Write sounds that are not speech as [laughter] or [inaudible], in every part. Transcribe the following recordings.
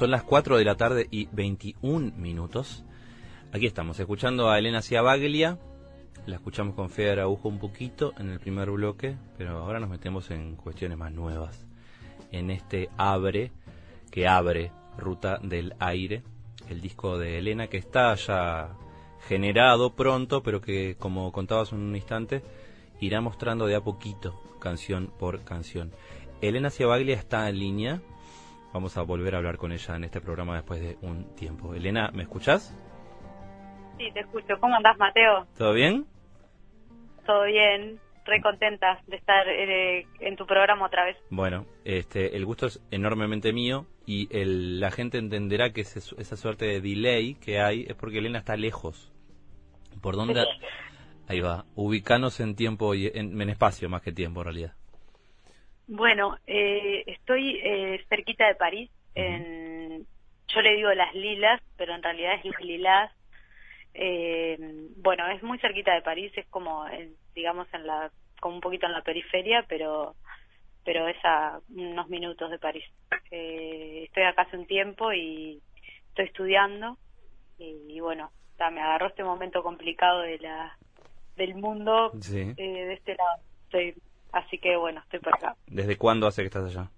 Son las 4 de la tarde y 21 minutos. Aquí estamos, escuchando a Elena Ciabaglia. La escuchamos con Fede Araujo un poquito en el primer bloque, pero ahora nos metemos en cuestiones más nuevas. En este Abre, que abre Ruta del Aire, el disco de Elena, que está ya generado pronto, pero que, como contabas un instante, irá mostrando de a poquito, canción por canción. Elena Ciabaglia está en línea. Vamos a volver a hablar con ella en este programa después de un tiempo. Elena, ¿me escuchás? Sí, te escucho. ¿Cómo andás, Mateo? ¿Todo bien? Todo bien. Re contenta de estar eh, en tu programa otra vez. Bueno, este, el gusto es enormemente mío y el, la gente entenderá que ese- esa suerte de delay que hay es porque Elena está lejos. ¿Por dónde? Ahí va. Ubicanos en tiempo y en, en espacio más que tiempo en realidad. Bueno, eh, estoy eh, cerquita de París. en, yo le digo las lilas, pero en realidad es las lilas. Eh, bueno, es muy cerquita de París, es como, en- digamos, en la, como un poquito en la periferia, pero pero es a unos minutos de París. Eh, estoy acá hace un tiempo y estoy estudiando y, y bueno, ta, me agarró este momento complicado de la del mundo Sí. eh, de este lado. Estoy, así que bueno, estoy por acá. ¿Desde cuándo hace que estás allá?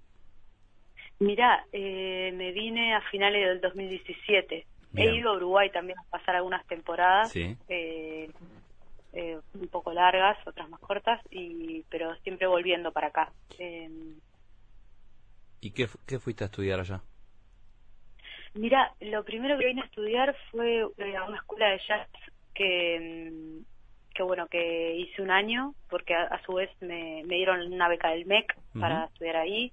Mira, eh, me vine a finales del 2017. Bien. He ido a Uruguay también a pasar algunas temporadas, Sí. eh, eh, un poco largas, otras más cortas, y pero siempre volviendo para acá. Eh, ¿Y qué, qué fuiste a estudiar allá? Mira, lo primero que vine a estudiar fue eh, a una escuela de jazz que, mm, que bueno, que hice un año, porque a, a su vez me, me dieron una beca del MEC para estudiar ahí,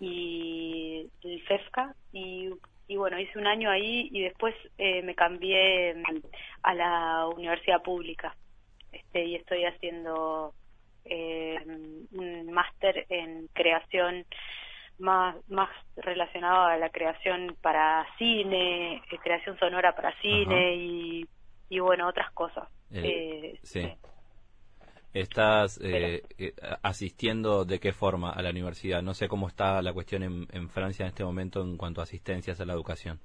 y el FEFCA, y, y bueno, hice un año ahí y después eh, me cambié a la universidad pública, este, y estoy haciendo eh, un máster en creación más, más relacionado a la creación para cine, eh, creación sonora para cine y, y bueno, otras cosas. El- Eh, sí. ¿Estás eh, eh, asistiendo de qué forma a la universidad? No sé cómo está la cuestión en, en Francia en este momento en cuanto a asistencias a la educación.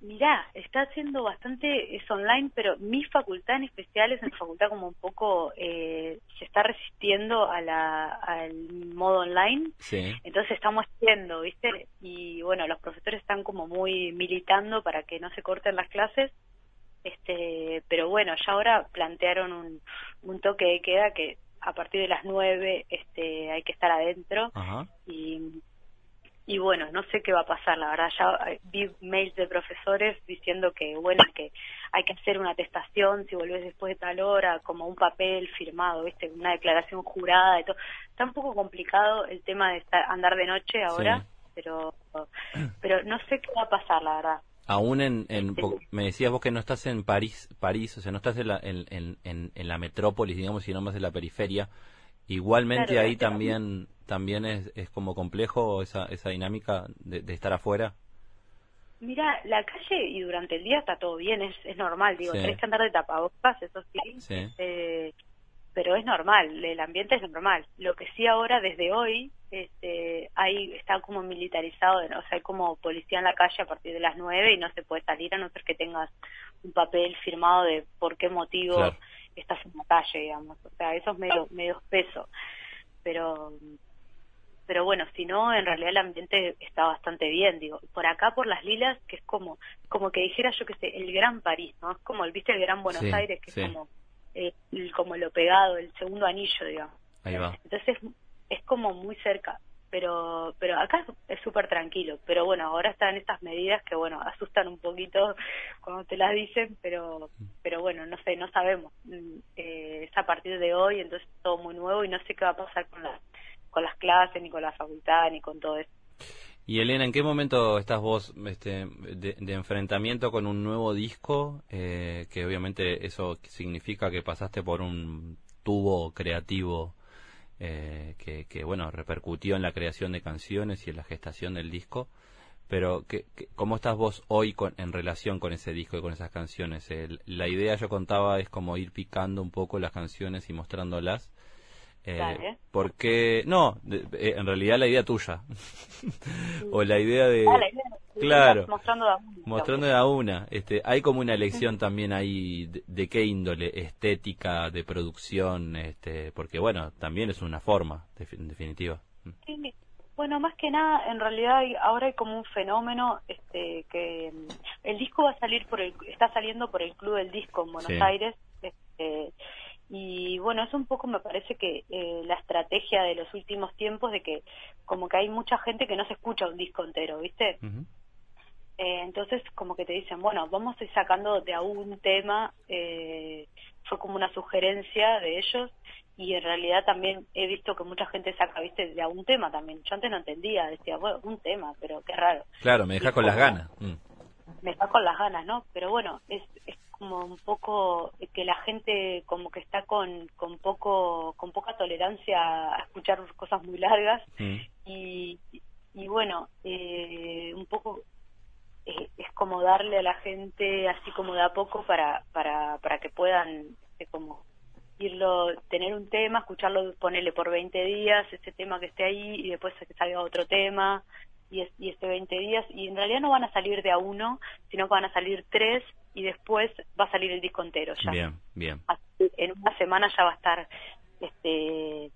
Mirá, está haciendo bastante, es online, pero mi facultad en especial es una facultad como un poco, eh, se está resistiendo a la, al modo online, Sí. entonces estamos yendo, ¿viste? Y bueno, los profesores están como muy militando para que no se corten las clases, este, pero bueno, ya ahora plantearon un, un toque de queda que a partir de las nueve este, hay que estar adentro Ajá. y, y bueno, no sé qué va a pasar, la verdad, ya eh, vi mails de profesores diciendo que bueno, que hay que hacer una atestación si volvés después de tal hora, como un papel firmado, ¿viste? Una declaración jurada y todo. Está un poco complicado el tema de estar, andar de noche ahora, Sí. pero pero no sé qué va a pasar, la verdad. Aún en, me decías vos que no estás en París, París, o sea, no estás en la, en, en, en- en la metrópolis, digamos, sino más en la periferia. Igualmente Claro, ahí claro. también también es, es como complejo esa, esa dinámica de, de estar afuera. Mira, la calle y durante el día está todo bien, es, es normal, digo, Sí. tenés que andar de tapabocas, eso sí, Sí. eh, pero es normal, el ambiente es normal. Lo que sí ahora, desde hoy, este, ahí está como militarizado, ¿no? o sea, hay como policía en la calle a partir de las nueve y no se puede salir a no ser que tengas un papel firmado de por qué motivo Claro. estás en la calle, digamos. O sea, eso es medio, medio espeso. Pero, pero bueno, si no, en realidad el ambiente está bastante bien, digo. Por acá, por las lilas, que es como, como que dijera yo que sé, el Gran París, ¿no? Es como, el viste, el Gran Buenos Sí, Aires, que sí. es como, eh, el- como lo pegado, el segundo anillo, digamos. Ahí va. Entonces es como muy cerca, pero pero acá es súper tranquilo. Pero bueno, ahora están estas medidas que bueno asustan un poquito cuando te las dicen, pero pero bueno no sé, no sabemos. Mm, eh, es a partir de hoy, entonces todo muy nuevo y no sé qué va a pasar con las con las clases ni con la facultad ni con todo eso. Y Elena, ¿en qué momento estás vos este, de, enfrentamiento con un nuevo disco? Eh, que obviamente eso significa que pasaste por un tubo creativo eh, que, que, bueno, repercutió en la creación de canciones y en la gestación del disco. Pero, ¿qué, cómo estás vos hoy con, en relación con ese disco y con esas canciones? La idea, yo contaba, es como ir picando un poco las canciones y mostrándolas. Eh, Dale. porque, no, de- eh, en realidad la idea tuya. [laughs] o la idea de... Ah, la idea- claro. Mostrando de a una. Mostrando de a una. Este, hay como una elección también ahí de, qué índole, estética, de producción, este, porque bueno, también es una forma, en definitiva. Sí, bueno, más que nada, en realidad ahora hay como un fenómeno este, que mm, el disco va a salir por el, está saliendo por el Club del Disco en Buenos Aires. Este, y bueno, es un poco, me parece que eh, la estrategia de los últimos tiempos de que como que hay mucha gente que no se escucha un disco entero, ¿viste? eh, entonces como que te dicen, bueno, vamos a ir sacando de a un tema, eh, fue como una sugerencia de ellos y en realidad también he visto que mucha gente saca, viste, de algún tema también. Yo antes no entendía, decía, bueno, un tema, pero qué raro. Claro, me deja con las ganas. Mm. Me deja con las ganas, ¿no? Pero bueno, es, es como un poco que la gente como que está con, con poco con poca tolerancia a escuchar cosas muy largas mm. y, y bueno, eh, un poco eh, es como darle a la gente así como de a poco para, para, para que puedan este, como irlo, tener un tema, escucharlo, ponerle por 20 días ese tema que esté ahí y después que salga otro tema y, y este 20 días y en realidad no van a salir de a uno, sino que van a salir tres y después va a salir el disco entero ya. Bien, bien. en una semana ya va a estar este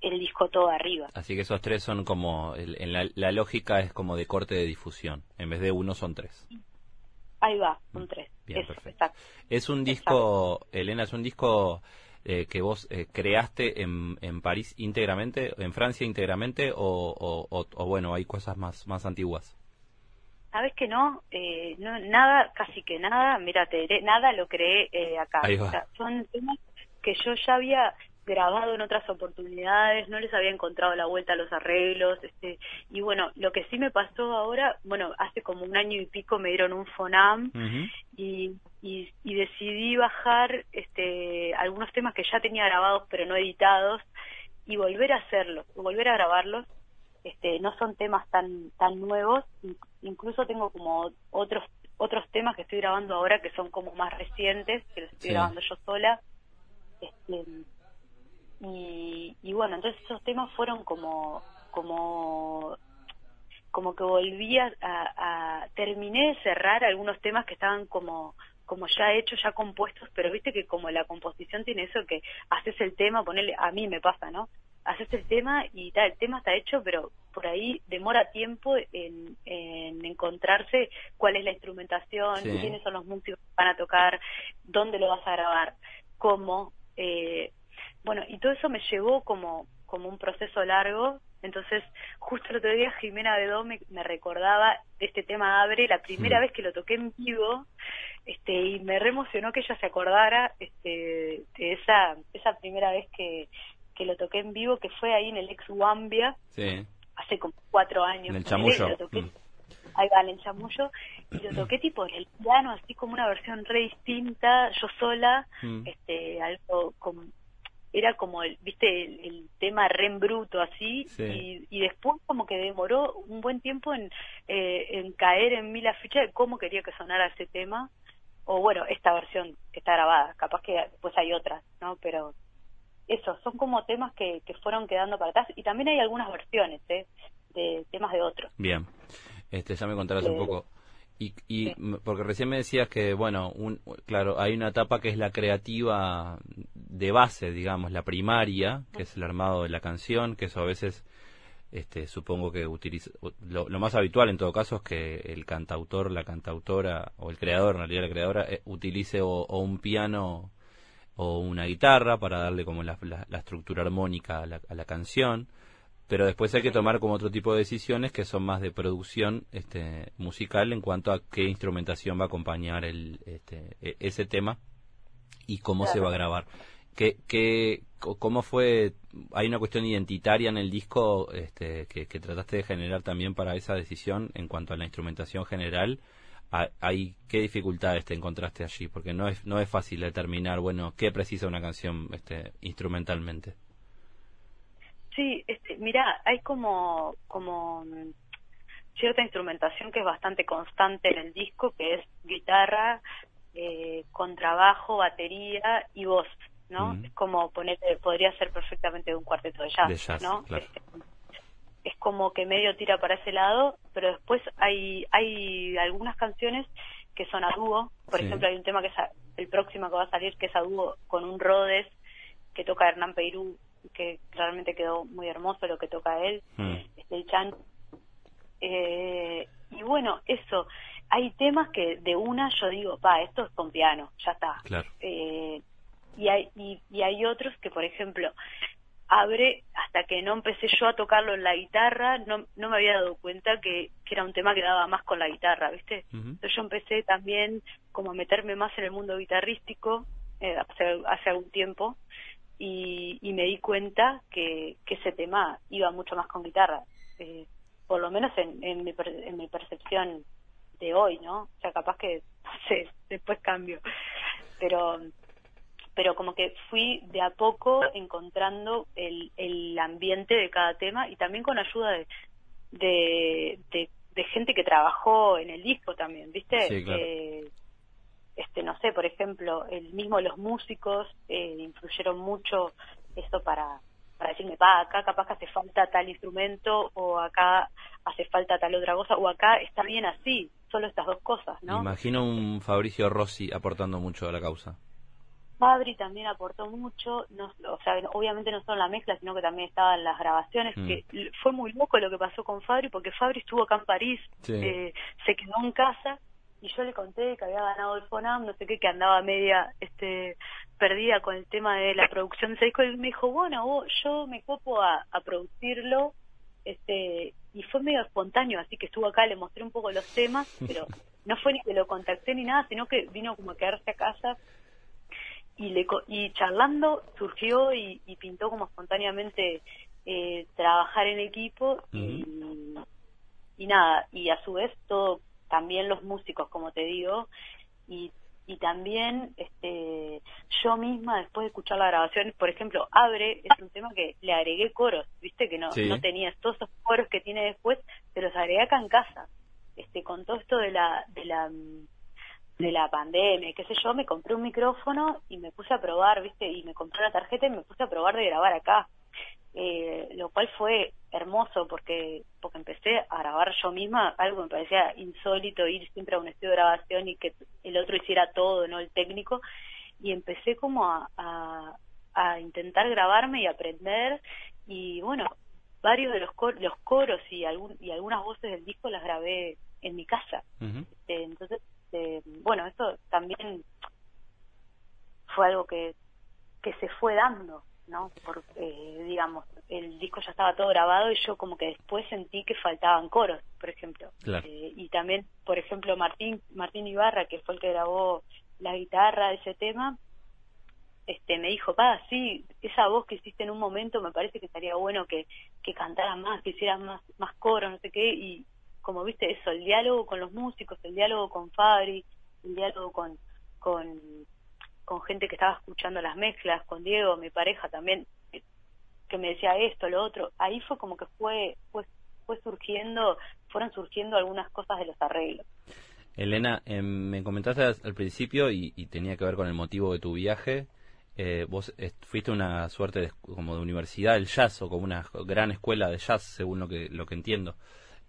el disco todo arriba. Así que esos tres son como, en la, la, lógica es como de corte de difusión, en vez de uno son tres. Ahí va, son mm, tres. Bien, perfecto. Es un disco, Elena, es un disco eh, que vos eh, creaste en, en, París íntegramente, en Francia íntegramente, o, o, bueno, hay cosas más, más antiguas? Sabes que no, eh, no, nada, casi que nada, mírate, nada lo creé acá. son temas que yo ya había grabado en otras oportunidades, no les había encontrado la vuelta a los arreglos, este, y bueno, lo que sí me pasó ahora, bueno, hace como un año y pico me dieron un Fonam y, y, decidí bajar este, algunos temas que ya tenía grabados pero no editados y volver a hacerlos, volver a grabarlos. Este, no son temas tan tan nuevos, incluso tengo como otros otros temas que estoy grabando ahora que son como más recientes, que los estoy grabando yo sola. Este, y, y bueno, entonces esos temas fueron como, como como que volví a, a, terminé de cerrar algunos temas que estaban como como ya hechos, ya compuestos, pero viste que como la composición tiene eso que haces el tema, ponerle, a mí me pasa, ¿no? Haces el tema y tal, el tema está hecho, pero por ahí demora tiempo en, en encontrarse cuál es la instrumentación, quiénes son los músicos que van a tocar, dónde lo vas a grabar, cómo, eh, bueno, y todo eso me llevó como, como un proceso largo. Entonces, justo el otro día Jimena Bedó me, me recordaba de este tema Abre, la primera vez que lo toqué en vivo, este, y me reemocionó que ella se acordara este, de esa, esa primera vez que, que lo toqué en vivo, que fue ahí en el ex Wambia, hace como cuatro años. En el chamullo. Mm. Ahí va, en el chamullo, y lo toqué tipo en el piano, así como una versión re distinta, yo sola, mm. este, algo como era como el, viste, el, tema re bruto así, y, y, después como que demoró un buen tiempo en, eh, en caer en mí la ficha de cómo quería que sonara ese tema, o bueno, esta versión que está grabada, capaz que después hay otras, ¿no? Pero eso, son como temas que, que fueron quedando para atrás, y también hay algunas versiones, ¿eh? De temas de otros. Bien, este, ya me contarás un poco. Y, y porque recién me decías que, bueno, un, claro, hay una etapa que es la creativa de base, digamos, la primaria, que es el armado de la canción, que eso a veces, este, supongo que utiliza, lo, más habitual en todo caso es que el cantautor, la cantautora, o el creador, en realidad la creadora, eh, utilice o, un piano o una guitarra para darle como la, la, estructura armónica a la, a la canción pero después hay que tomar como otro tipo de decisiones que son más de producción este, musical en cuanto a qué instrumentación va a acompañar el, este, e, ese tema y cómo se va a grabar. ¿Qué, qué, ¿Cómo fue? ¿Hay una cuestión identitaria en el disco este, que, trataste de generar también para esa decisión en cuanto a la instrumentación general? ¿Hay, ¿Qué dificultades te encontraste allí? Porque no es, no es fácil determinar, bueno, qué precisa una canción este, instrumentalmente. Sí, este, mira, hay como, como mm, cierta instrumentación que es bastante constante en el disco, que es guitarra, eh, contrabajo, batería y voz, ¿no? Es como poner, podría ser perfectamente un cuarteto de jazz, ¿no? Este, es como que medio tira para ese lado, pero después hay, hay algunas canciones que son a dúo. Por ejemplo, hay un tema que es el próximo que va a salir, que es a dúo con un Rhodes que toca Hernán Peirú, que realmente quedó muy hermoso lo que toca él, mm. este, el Chan. Eh, y bueno, eso, hay temas que de una yo digo, pa, esto es con piano, ya está. Eh, y, hay, y, hay otros que, por ejemplo, abre hasta que no empecé yo a tocarlo en la guitarra, no, no me había dado cuenta que, que era un tema que daba más con la guitarra, ¿viste? Entonces yo empecé también como a meterme más en el mundo guitarrístico eh, hace, hace algún tiempo y, y me di cuenta que, que ese tema iba mucho más con guitarra, eh, por lo menos en, en, mi, en mi percepción de hoy, ¿no? O sea, capaz que, [laughs] no sé, después cambio, pero pero como que fui de a poco encontrando el, el ambiente de cada tema y también con ayuda de, de, de, gente que trabajó en el disco también, ¿viste? Sí, claro. Eh, este no sé por ejemplo el mismo los músicos eh, influyeron mucho esto para para decirme pa acá capaz que hace falta tal instrumento o acá hace falta tal otra cosa o acá está bien así solo estas dos cosas no imagino un Fabricio Rossi aportando mucho a la causa. Fabri también aportó mucho, no, o sea, obviamente no solo la mezcla, sino que también estaban las grabaciones, mm. que fue muy loco lo que pasó con Fabri, porque Fabri estuvo acá en París, eh, se quedó en casa y yo le conté que había ganado el FONAM, no sé qué, que andaba media este perdida con el tema de la producción de ese disco y me dijo, bueno, yo me copo a, producirlo este y fue medio espontáneo, así que estuvo acá, le mostré un poco los temas, pero [laughs] no fue ni que lo contacté ni nada, sino que vino como a quedarse a casa y le y charlando surgió y, pintó como espontáneamente eh, trabajar en equipo y, y nada, y a su vez todo también los músicos, como te digo, y, y también este yo misma después de escuchar la grabación, por ejemplo, Abre es un tema que le agregué coros, viste que no, no tenías todos esos coros que tiene después, te los agregué acá en casa. Este, con todo esto de la, de la de la pandemia, qué sé yo, me compré un micrófono y me puse a probar, ¿viste? Y me compré una tarjeta y me puse a probar de grabar acá. Eh, lo cual fue hermoso porque porque empecé a grabar yo misma algo que me parecía insólito ir siempre a un estudio de grabación y que el otro hiciera todo no el técnico. Y empecé como a, a, intentar grabarme y aprender. Y bueno varios de los los coros y algún, y algunas voces del disco las grabé en mi casa. Este, entonces este, bueno eso también fue algo que que se fue dando ¿no? Porque, digamos, el disco ya estaba todo grabado y yo como que después sentí que faltaban coros, por ejemplo. Eh, y también, por ejemplo, Martín, Martín Ibarra, que fue el que grabó la guitarra de ese tema, este me dijo, pa, sí, esa voz que hiciste en un momento me parece que estaría bueno que, que cantaras más, que hicieras más, más coros, no sé qué, y como viste eso, el diálogo con los músicos, el diálogo con Fabri, el diálogo con, con con gente que estaba escuchando las mezclas, con Diego, mi pareja también, que me decía esto, lo otro. Ahí fue como que fue, fue, fue surgiendo, fueron surgiendo algunas cosas de los arreglos. Elena, em, me comentaste al principio y, tenía que ver con el motivo de tu viaje. Eh, vos fuiste una suerte de, como de universidad del jazz o como una gran escuela de jazz, según lo que lo que entiendo.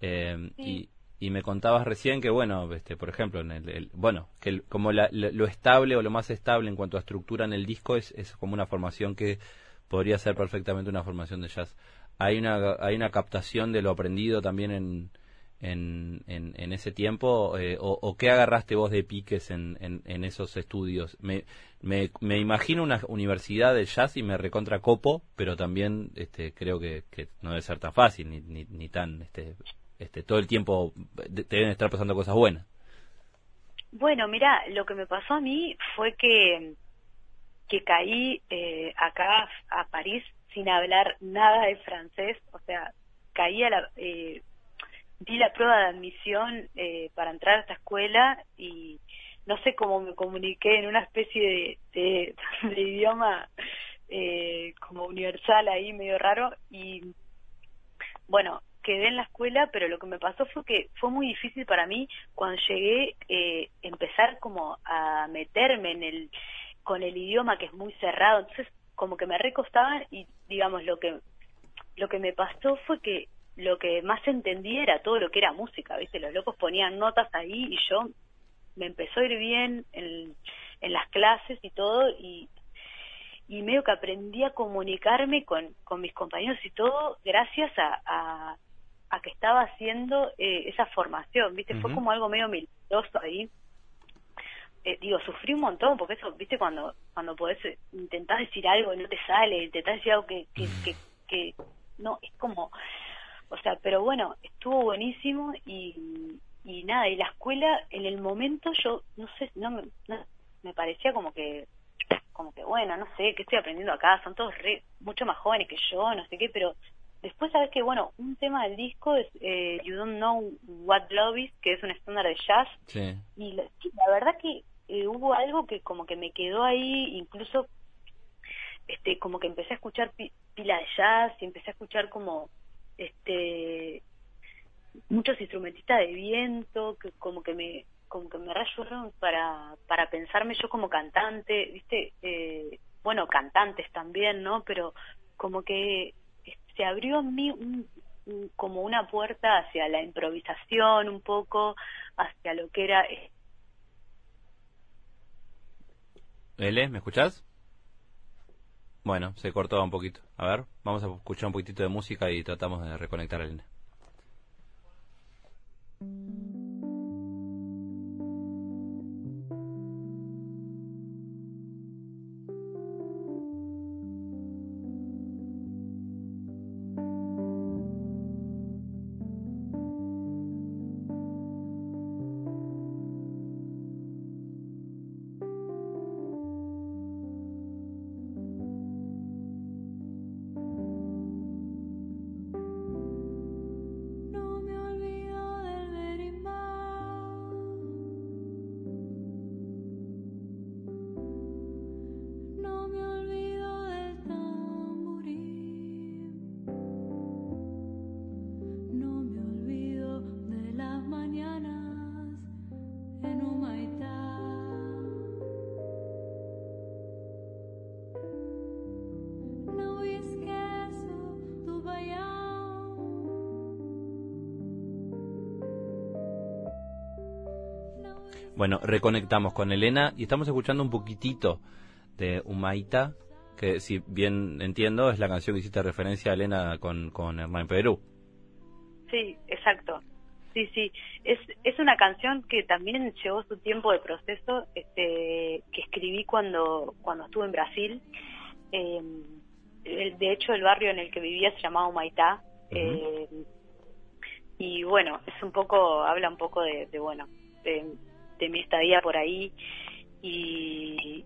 Eh, y, y me contabas recién que bueno este por ejemplo en el, bueno que como lo estable o lo más estable en cuanto a estructura en el disco es, es como una formación que podría ser perfectamente una formación de jazz. Hay una hay una captación de lo aprendido también en en, en, ese tiempo eh, o, qué agarraste vos de piques en, en, esos estudios me, me, me, imagino una universidad de jazz y me recontra copo pero también este creo que, que no debe ser tan fácil ni, ni, ni tan este este, todo el tiempo te deben estar pasando cosas buenas. Bueno, mira, lo que me pasó a mí fue que, que caí eh, acá a París sin hablar nada de francés, o sea, caí a la... Eh, di la prueba de admisión eh, para entrar a esta escuela y no sé cómo me comuniqué en una especie de, de [laughs] idioma eh, como universal ahí medio raro y bueno quedé en la escuela, pero lo que me pasó fue que fue muy difícil para mí cuando llegué eh, empezar como a meterme en el con el idioma que es muy cerrado, entonces como que me recostaban y digamos lo que lo que me pasó fue que lo que más entendía era todo lo que era música, ¿viste? Los locos ponían notas ahí y yo me empezó a ir bien en, en las clases y todo y, y medio que aprendí a comunicarme con, con mis compañeros y todo gracias a, a, a que estaba haciendo eh, esa formación, ¿viste? Fue como algo medio milagroso ahí. Eh, digo, sufrí un montón, porque eso, ¿viste? Cuando cuando podés, eh, intentás decir algo y no te sale, intentás decir algo que, que, que, que no, es como o sea, pero bueno, estuvo buenísimo y, y nada, y la escuela en el momento yo no sé, no me, me parecía como que como que bueno, no sé, qué estoy aprendiendo acá, son todos re, mucho más jóvenes que yo, no sé qué, pero después sabes que bueno, un tema del disco es eh, You Don't Know What Love Is, que es un estándar de jazz, sí. y la, verdad que eh, hubo algo que como que me quedó ahí, incluso este como que empecé a escuchar pila de jazz y empecé a escuchar como este muchos instrumentistas de viento que como que me como que me rayuron para para pensarme yo como cantante viste eh, bueno cantantes también no pero como que se abrió en mí como una puerta hacia la improvisación un poco hacia lo que era L, ¿me escuchás? Bueno, se cortó un poquito. A ver, vamos a escuchar un poquitito de música y tratamos de reconectar a. Bueno, reconectamos con Elena y estamos escuchando un poquitito de Humaita, que si bien entiendo es la canción que hiciste referencia a Elena con, con Hernán Perú. Sí, exacto. Sí, sí. Es, es una canción que también llevó su tiempo de proceso, este, que escribí cuando, cuando estuve en Brasil. Eh, de hecho, el barrio en el que vivía se llamaba Humaitá. eh, y bueno, es un poco, habla un poco de, de bueno, de, de mi estadía por ahí y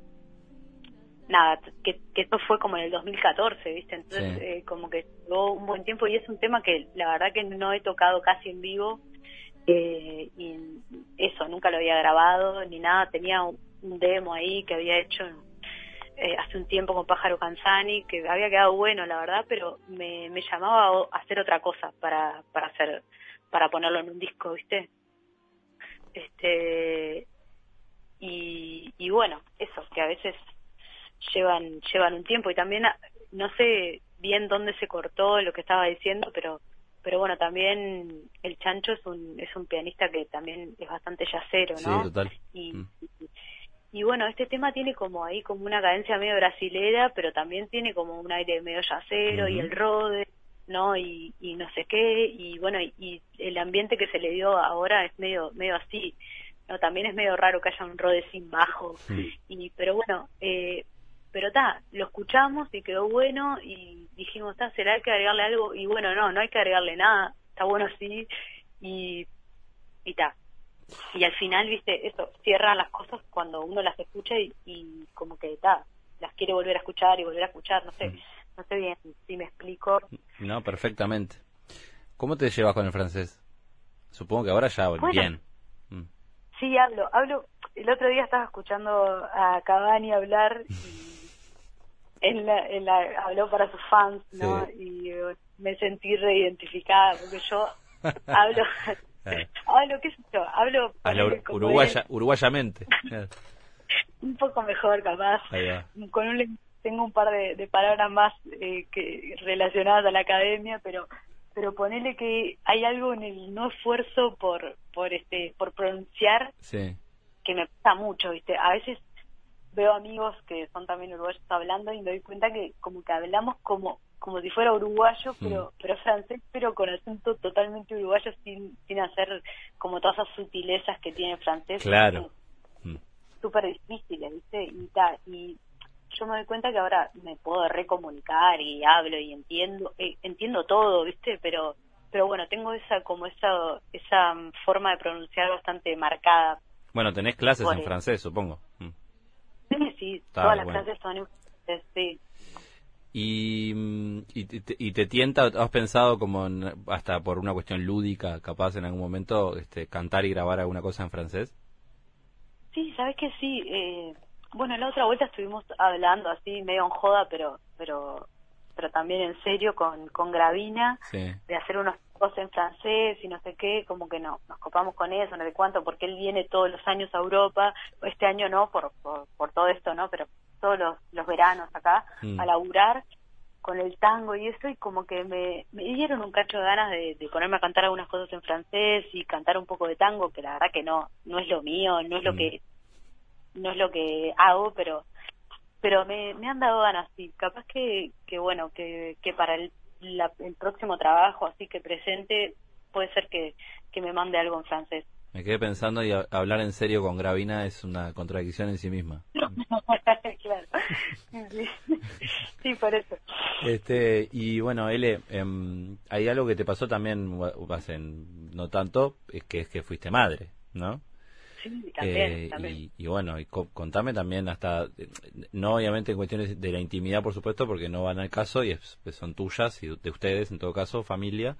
nada, que, que esto fue como en el 2014, ¿viste? Entonces eh, como que tuvo un buen tiempo y es un tema que la verdad que no he tocado casi en vivo eh, y eso, nunca lo había grabado ni nada, tenía un, demo ahí que había hecho eh, hace un tiempo con Pájaro Canzani, que había quedado bueno la verdad, pero me, me llamaba a hacer otra cosa para, para hacer, para ponerlo en un disco, ¿viste? Este y, y bueno eso que a veces llevan llevan un tiempo y también no sé bien dónde se cortó lo que estaba diciendo pero pero bueno también el chancho es un es un pianista que también es bastante yacero no sí, total. y, Mm. y bueno este tema tiene como ahí como una cadencia medio brasilera pero también tiene como un aire medio yacero y Ujú. el rode no y, y no sé qué y bueno y, y el ambiente que se le dio ahora es medio medio así no también es medio raro que haya un rode sin bajo. Mm. y pero bueno eh, pero está lo escuchamos y quedó bueno y dijimos está será que agregarle algo y bueno no no hay que agregarle nada está bueno así y y ta. Y al final viste eso cierran las cosas cuando uno las escucha y, y como que ta las quiere volver a escuchar y volver a escuchar no sé. Mm. No sé bien si me explico No, perfectamente. ¿Cómo te llevas con el francés? Supongo que ahora ya Bueno. bien. Mm. Sí, hablo, hablo. El otro día estaba escuchando a Cavani hablar y [laughs] él, la- él la- habló para sus fans, ¿no? Sí. Y eh, me sentí reidentificada porque yo hablo, [laughs] Eh. hablo, qué sé yo, hablo ur- como uruguaya, uruguayamente. él, [laughs] un poco mejor capaz. Con un, tengo un par de, de palabras más eh, que relacionadas a la academia, pero pero ponele que hay algo en el no esfuerzo por por este por pronunciar que me pasa mucho viste a veces veo amigos que son también uruguayos hablando y me doy cuenta que como que hablamos como como si fuera uruguayo pero pero francés pero con acento totalmente uruguayo sin sin hacer como todas esas sutilezas que tiene el francés. Claro. Mm. súper difíciles viste y tal y yo me doy cuenta que ahora me puedo recomunicar y hablo y entiendo eh, entiendo todo viste pero pero bueno tengo esa como esa esa forma de pronunciar bastante marcada bueno tenés clases en francés supongo mm. sí sí todas las clases son en francés sí y, mm, y, te, y te tienta, has pensado como hasta por una cuestión lúdica, capaz en algún momento, este, cantar y grabar alguna cosa en francés? Sí, sabes que sí. Eh, bueno, en la otra vuelta estuvimos hablando así, medio en joda, pero pero pero también en serio con, con Gravina, de hacer unos cosas en francés y no sé qué, como que no, nos copamos con eso, no sé cuánto, porque él viene todos los años a Europa, este año no, por, por, todo esto, ¿no? Pero todos los, los veranos acá, mm. a laburar con el tango y eso, y como que me, me dieron un cacho de ganas de, de, ponerme a cantar algunas cosas en francés y cantar un poco de tango, que la verdad que no, no es lo mío, no es lo mm. que no es lo que hago, pero pero me, me han dado ganas, sí. Capaz que, que bueno, que, que para el, el próximo trabajo, así que presente, puede ser que, que me mande algo en francés. Me quedé pensando y hablar en serio con Gravina es una contradicción en sí misma. [laughs] claro. Sí. por eso. Este, y bueno, Ele, eh, hay algo que te pasó también, no tanto, es que es que fuiste madre, ¿no? Eh, y, bueno, y contame también hasta, no obviamente en cuestiones de la intimidad, por supuesto, porque no van al caso y pues, son tuyas y de ustedes, en todo caso, familia,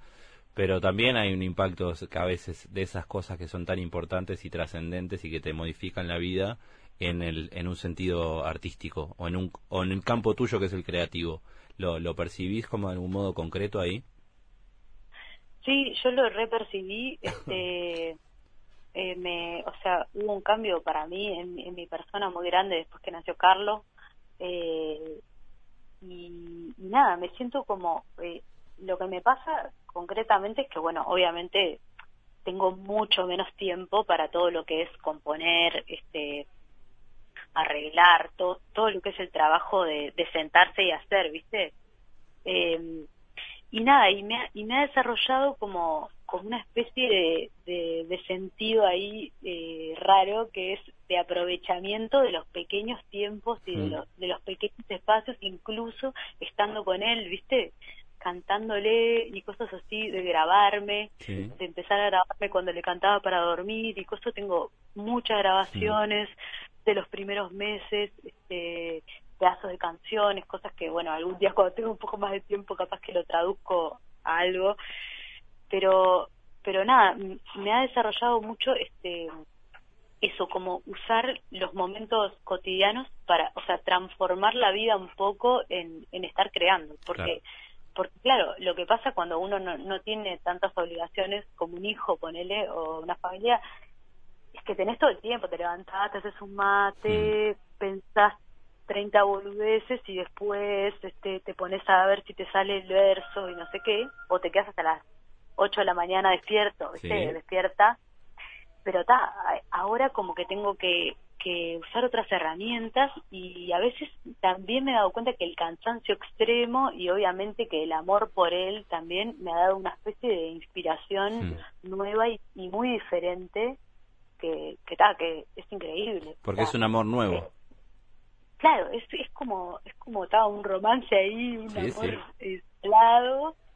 pero también hay un impacto que a veces de esas cosas que son tan importantes y trascendentes y que te modifican la vida en, el, en un sentido artístico o en, un, o en el campo tuyo que es el creativo. ¿Lo, ¿Lo percibís como de algún modo concreto ahí? Sí, yo lo repercibí. Este, [laughs] eh, me, o sea, hubo un cambio para mí en, mi persona muy grande después que nació Carlos. Eh, y, nada, me siento como, eh, lo que me pasa concretamente es que, bueno, obviamente tengo mucho menos tiempo para todo lo que es componer, este arreglar, todo, todo lo que es el trabajo de, sentarse y hacer, ¿viste? Eh, y nada, y me y me ha desarrollado como, como una especie de, de, sentido ahí eh, raro que es de aprovechamiento de los pequeños tiempos y de, mm. los, de los pequeños espacios, incluso estando con él, ¿viste? cantándole y cosas así, de grabarme, de empezar a grabarme cuando le cantaba para dormir y cosas, tengo muchas grabaciones de los primeros meses, este, pedazos de canciones, cosas que, bueno, algún día cuando tengo un poco más de tiempo capaz que lo traduzco a algo, pero, pero nada, me ha desarrollado mucho este eso, como usar los momentos cotidianos para, o sea, transformar la vida un poco en, en estar creando, porque porque claro, lo que pasa cuando uno no, no tiene tantas obligaciones como un hijo, ponele, o una familia, es que tenés todo el tiempo, te levantás, te haces un mate, mm. pensás 30 boludeces y después este, te pones a ver si te sale el verso y no sé qué, o te quedas hasta las 8 de la mañana despierto, despierta. Pero está, ahora como que tengo que, que usar otras herramientas y a veces también me he dado cuenta que el cansancio extremo y obviamente que el amor por él también me ha dado una especie de inspiración nueva y, muy diferente que, que, que es increíble. Porque es un amor nuevo. Claro, es, es como es como estaba un romance ahí, un amor helado que,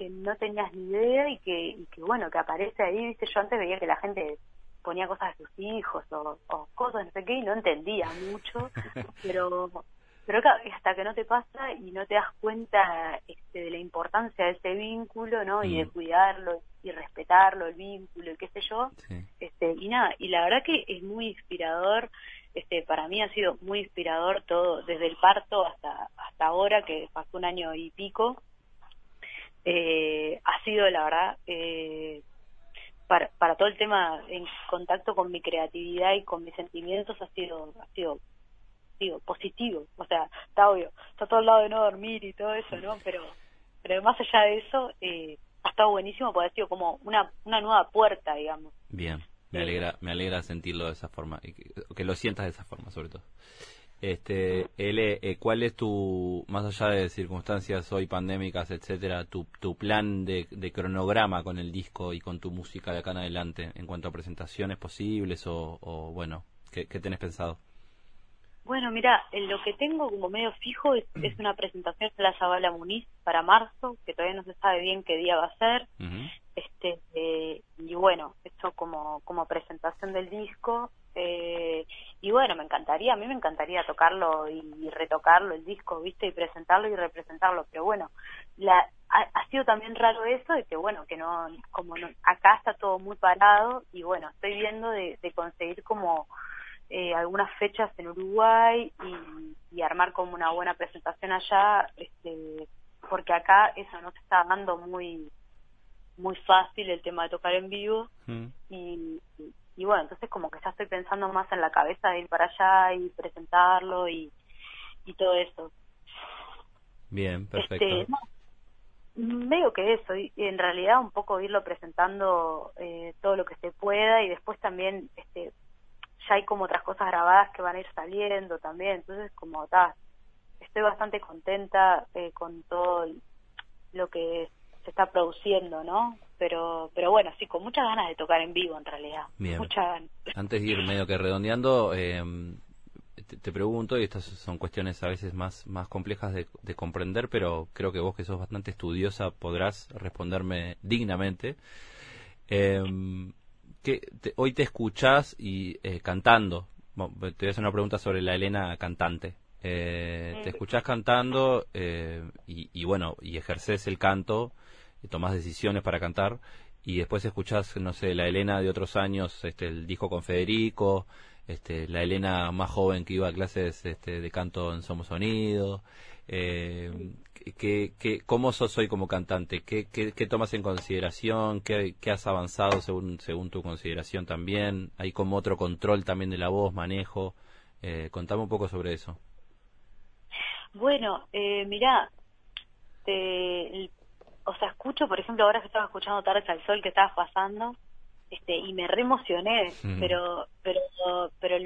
que, no tenías ni idea y que, y que bueno, que aparece ahí, viste, yo antes veía que la gente ponía cosas de sus hijos o, o cosas, no sé qué, y no entendía mucho, [laughs] pero pero hasta que no te pasa y no te das cuenta este, de la importancia de ese vínculo, ¿no? Y de mm. cuidarlo y respetarlo, el vínculo y qué sé yo. Este, y nada, y la verdad que es muy inspirador este, para mí ha sido muy inspirador todo, desde el parto hasta, hasta ahora, que pasó un año y pico. Eh, ha sido, la verdad, eh, para, para todo el tema en contacto con mi creatividad y con mis sentimientos, ha sido, ha sido digo, positivo. O sea, está obvio, está todo al lado de no dormir y todo eso, ¿no? Pero pero más allá de eso, eh, ha estado buenísimo porque ha sido como una, una nueva puerta, digamos. Bien, me alegra, me alegra sentirlo de esa forma, y que, lo sientas de esa forma sobre todo. Este, L, eh, ¿cuál es tu, más allá de circunstancias hoy pandémicas, etcétera, tu, tu plan de, cronograma con el disco y con tu música de acá en adelante en cuanto a presentaciones posibles o, o bueno, ¿qué, ¿qué tenés pensado? Bueno, mira, lo que tengo como medio fijo es, una presentación de la Zabala Muniz para marzo, que todavía no se sabe bien qué día va a ser. este eh, Y bueno, esto como, como presentación del disco. Eh, y bueno, me encantaría, a mí me encantaría tocarlo y, retocarlo, el disco, ¿viste? Y presentarlo y representarlo. Pero bueno, la, ha, sido también raro eso de que, bueno, que no, como no, acá está todo muy parado y bueno, estoy viendo de conseguir como eh, algunas fechas en Uruguay y, armar como una buena presentación allá, este, porque acá eso no se está dando muy muy fácil el tema de tocar en vivo mm. y, y, bueno, entonces como que ya estoy pensando más en la cabeza de ir para allá y presentarlo y, y todo eso. Bien, perfecto. Este, medio que eso, y en realidad un poco irlo presentando eh, todo lo que se pueda y después también este ya hay como otras cosas grabadas que van a ir saliendo también, entonces como está, estoy bastante contenta eh, con todo lo que se está produciendo, ¿no? Pero, pero bueno, sí, con muchas ganas de tocar en vivo en realidad. Bien. Antes de ir medio que redondeando, eh, te, pregunto, y estas son cuestiones a veces más, más complejas de, de, comprender, pero creo que vos que sos bastante estudiosa podrás responderme dignamente. Eh, que hoy te escuchás y eh, cantando. te voy a hacer una pregunta sobre la Elena cantante. Eh, te escuchás cantando eh, y, bueno, y ejerces el canto, y tomás decisiones para cantar y después escuchás, no sé, la Elena de otros años, este, el disco con Federico, este, la Elena más joven que iba a clases este, de canto en Somos Sonido. Eh, ¿qué, qué, ¿Cómo sos hoy como cantante? ¿Qué, qué, qué tomas en consideración? ¿Qué, ¿Qué, has avanzado según, según tu consideración también? ¿Hay como otro control también de la voz, manejo? Eh, contame un poco sobre eso. Bueno, eh, mira, te, o sea, escucho, por ejemplo, ahora que estaba escuchando Tardes al Sol que estabas pasando, este, y me reemocioné, pero, pero, pero,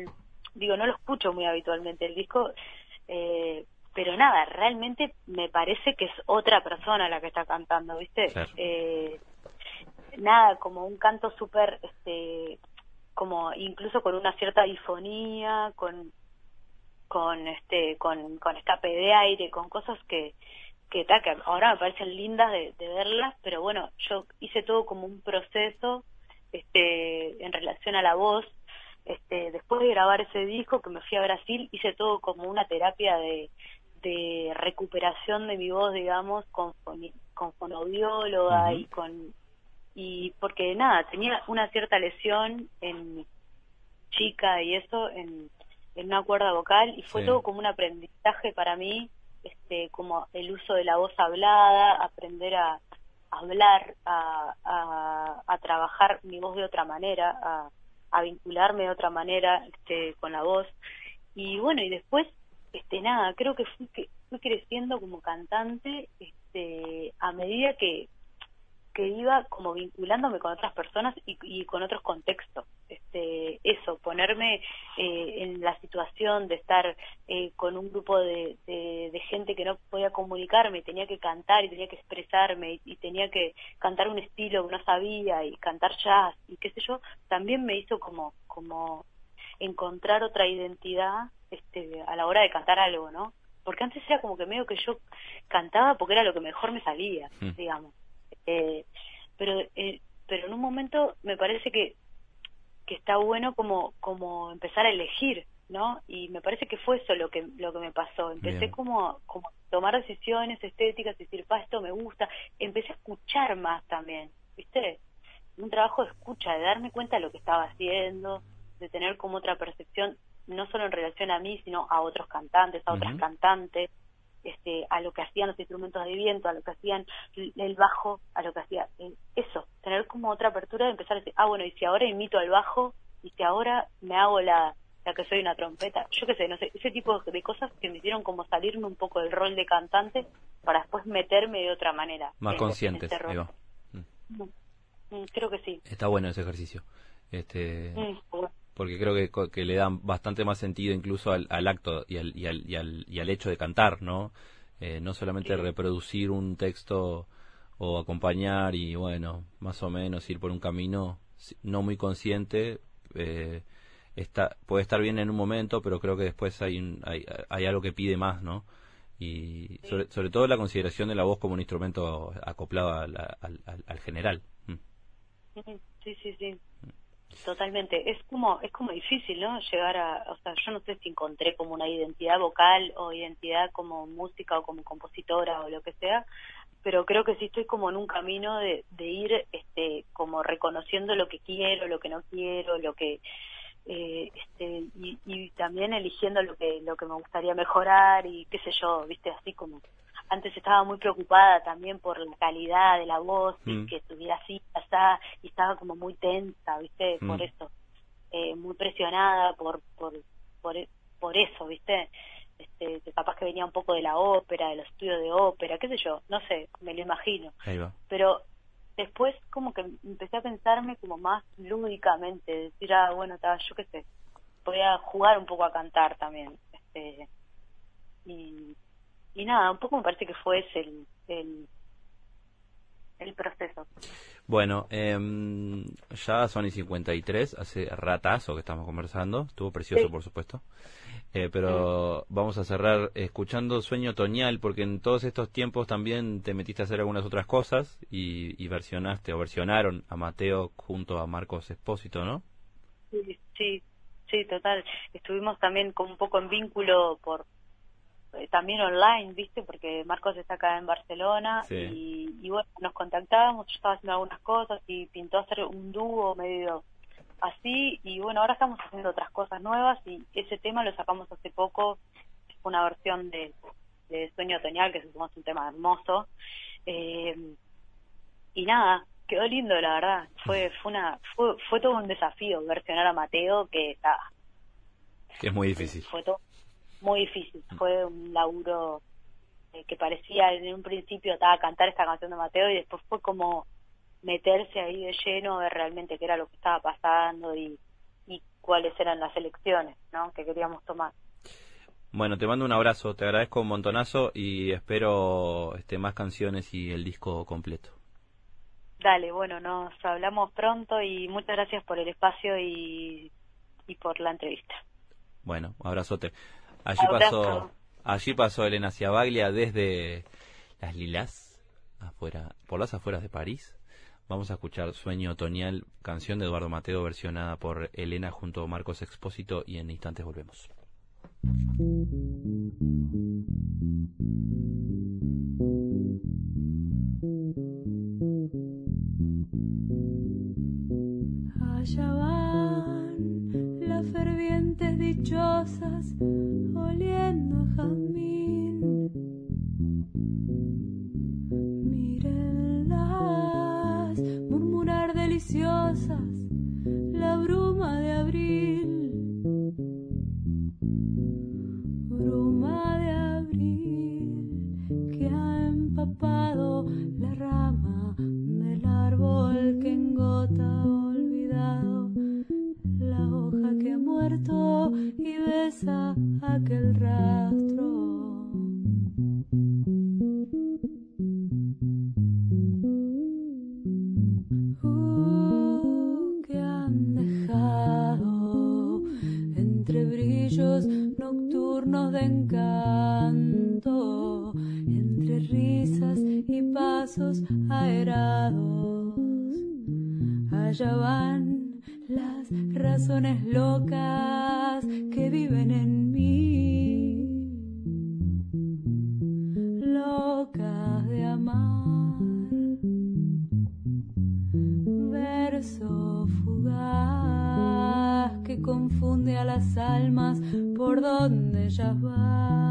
digo, no lo escucho muy habitualmente. El disco, eh, pero nada, realmente me parece que es otra persona la que está cantando, ¿viste? Eh, nada, como un canto súper, este, como incluso con una cierta difonía, con, con este, con, con escape de aire, con cosas que, que, que ahora me parecen lindas de, de verlas, pero bueno, yo hice todo como un proceso, este, en relación a la voz, este, después de grabar ese disco que me fui a Brasil, hice todo como una terapia de, de recuperación de mi voz, digamos, con, con fonoaudióloga y con y porque nada, tenía una cierta lesión en chica y eso en, en una cuerda vocal y fue todo como un aprendizaje para mí, este como el uso de la voz hablada, aprender a, hablar, a, trabajar mi voz de otra manera, a, a vincularme de otra manera este, con la voz. Y bueno, y después este nada creo que fui, que fui creciendo como cantante este a medida que que iba como vinculándome con otras personas y, con otros contextos este eso ponerme eh, en la situación de estar eh, con un grupo de, de, gente que no podía comunicarme tenía que cantar y tenía que expresarme y, y, tenía que cantar un estilo que no sabía y cantar jazz y qué sé yo también me hizo como como encontrar otra identidad este, a la hora de cantar algo, ¿no? Porque antes era como que medio que yo cantaba porque era lo que mejor me salía, hmm. digamos. Eh, pero eh, pero en un momento me parece que que está bueno como como empezar a elegir no y me parece que fue eso lo que lo que me pasó. Empecé como como tomar decisiones estéticas decir pa esto me gusta empecé a escuchar más también viste un trabajo de escucha de darme cuenta de lo que estaba haciendo de tener como otra percepción no solo en relación a mí, sino a otros cantantes, a otras cantantes, este, a lo que hacían los instrumentos de viento, a lo que hacían el bajo, a lo que hacía eh, eso, tener como otra apertura de empezar a decir, ah, bueno, y si ahora imito al bajo, y si ahora me hago la, ya que soy una trompeta, yo qué sé, no sé, ese tipo de cosas que me hicieron como salirme un poco del rol de cantante para después meterme de otra manera. Más conscientes, este mm. Mm, Creo que sí. Está bueno ese ejercicio. Este, porque creo que, que, le dan bastante más sentido incluso al, acto y al, y, al, y, al, y al hecho de cantar, ¿no? Eh, no solamente reproducir un texto o acompañar y bueno, más o menos ir por un camino no muy consciente, eh, está, puede estar bien en un momento, pero creo que después hay, hay, hay, algo que pide más, ¿no? Y sobre, sobre, todo la consideración de la voz como un instrumento acoplado al, al, al general. Mm. Sí, sí, sí. Totalmente, es como es como difícil, ¿no? Llegar a, o sea, yo no sé si encontré como una identidad vocal o identidad como música o como compositora o lo que sea, pero creo que sí estoy como en un camino de, ir, este, como reconociendo lo que quiero, lo que no quiero, lo que, eh, este, y, y también eligiendo lo que lo que me gustaría mejorar y qué sé yo, viste, así como antes estaba muy preocupada también por la calidad de la voz y mm. que estuviera así, pasada, y estaba como muy tensa, ¿viste? Por mm. eso, eh, muy presionada por, por, por, por eso, ¿viste? Este, que capaz que venía un poco de la ópera, de los estudios de ópera, qué sé yo, no sé, me lo imagino. Pero después como que empecé a pensarme como más lúdicamente, decir, ah, bueno, yo qué sé, voy a jugar un poco a cantar también. Este, y y nada, un poco me parece que fue ese el, el, el proceso. Bueno, eh, ya son y 53, hace ratazo que estamos conversando, estuvo precioso por supuesto, eh, pero vamos a cerrar escuchando Sueño Otoñal, porque en todos estos tiempos también te metiste a hacer algunas otras cosas y, y versionaste o versionaron a Mateo junto a Marcos Espósito, ¿no? Sí, sí, sí, total. Estuvimos también con un poco en vínculo por eh, también online, ¿viste? Porque Marcos está acá en Barcelona y, bueno, nos contactábamos, yo estaba haciendo algunas cosas y pintó hacer un dúo medio así y bueno, ahora estamos haciendo otras cosas nuevas y ese tema lo sacamos hace poco, una versión de, Sueño Otoñal, que es un tema hermoso. Eh, y nada, quedó lindo la verdad, fue fue una fue, fue todo un desafío versionar a Mateo que está que es muy difícil. Fue todo muy difícil. Mm. Fue un laburo eh, que parecía en un principio estaba a cantar esta canción de Mateo y después fue como meterse ahí de lleno ver realmente qué era lo que estaba pasando y, y cuáles eran las elecciones ¿no? que queríamos tomar. Bueno, te mando un abrazo, te agradezco un montonazo y espero este, más canciones y el disco completo. Dale, bueno, nos hablamos pronto y muchas gracias por el espacio y, y por la entrevista. Bueno, abrazote. Allí pasó, allí pasó Elena Ciabaglia desde las Lilas, afuera, por las afueras de París. Vamos a escuchar Sueño Otoñal, canción de Eduardo Mateo, versionada por Elena junto a Marcos Expósito, y en instantes volvemos. Allá van las fervientes dichosas las razones locas que viven en mí, locas de amar, verso fugaz que confunde a las almas por donde ellas van.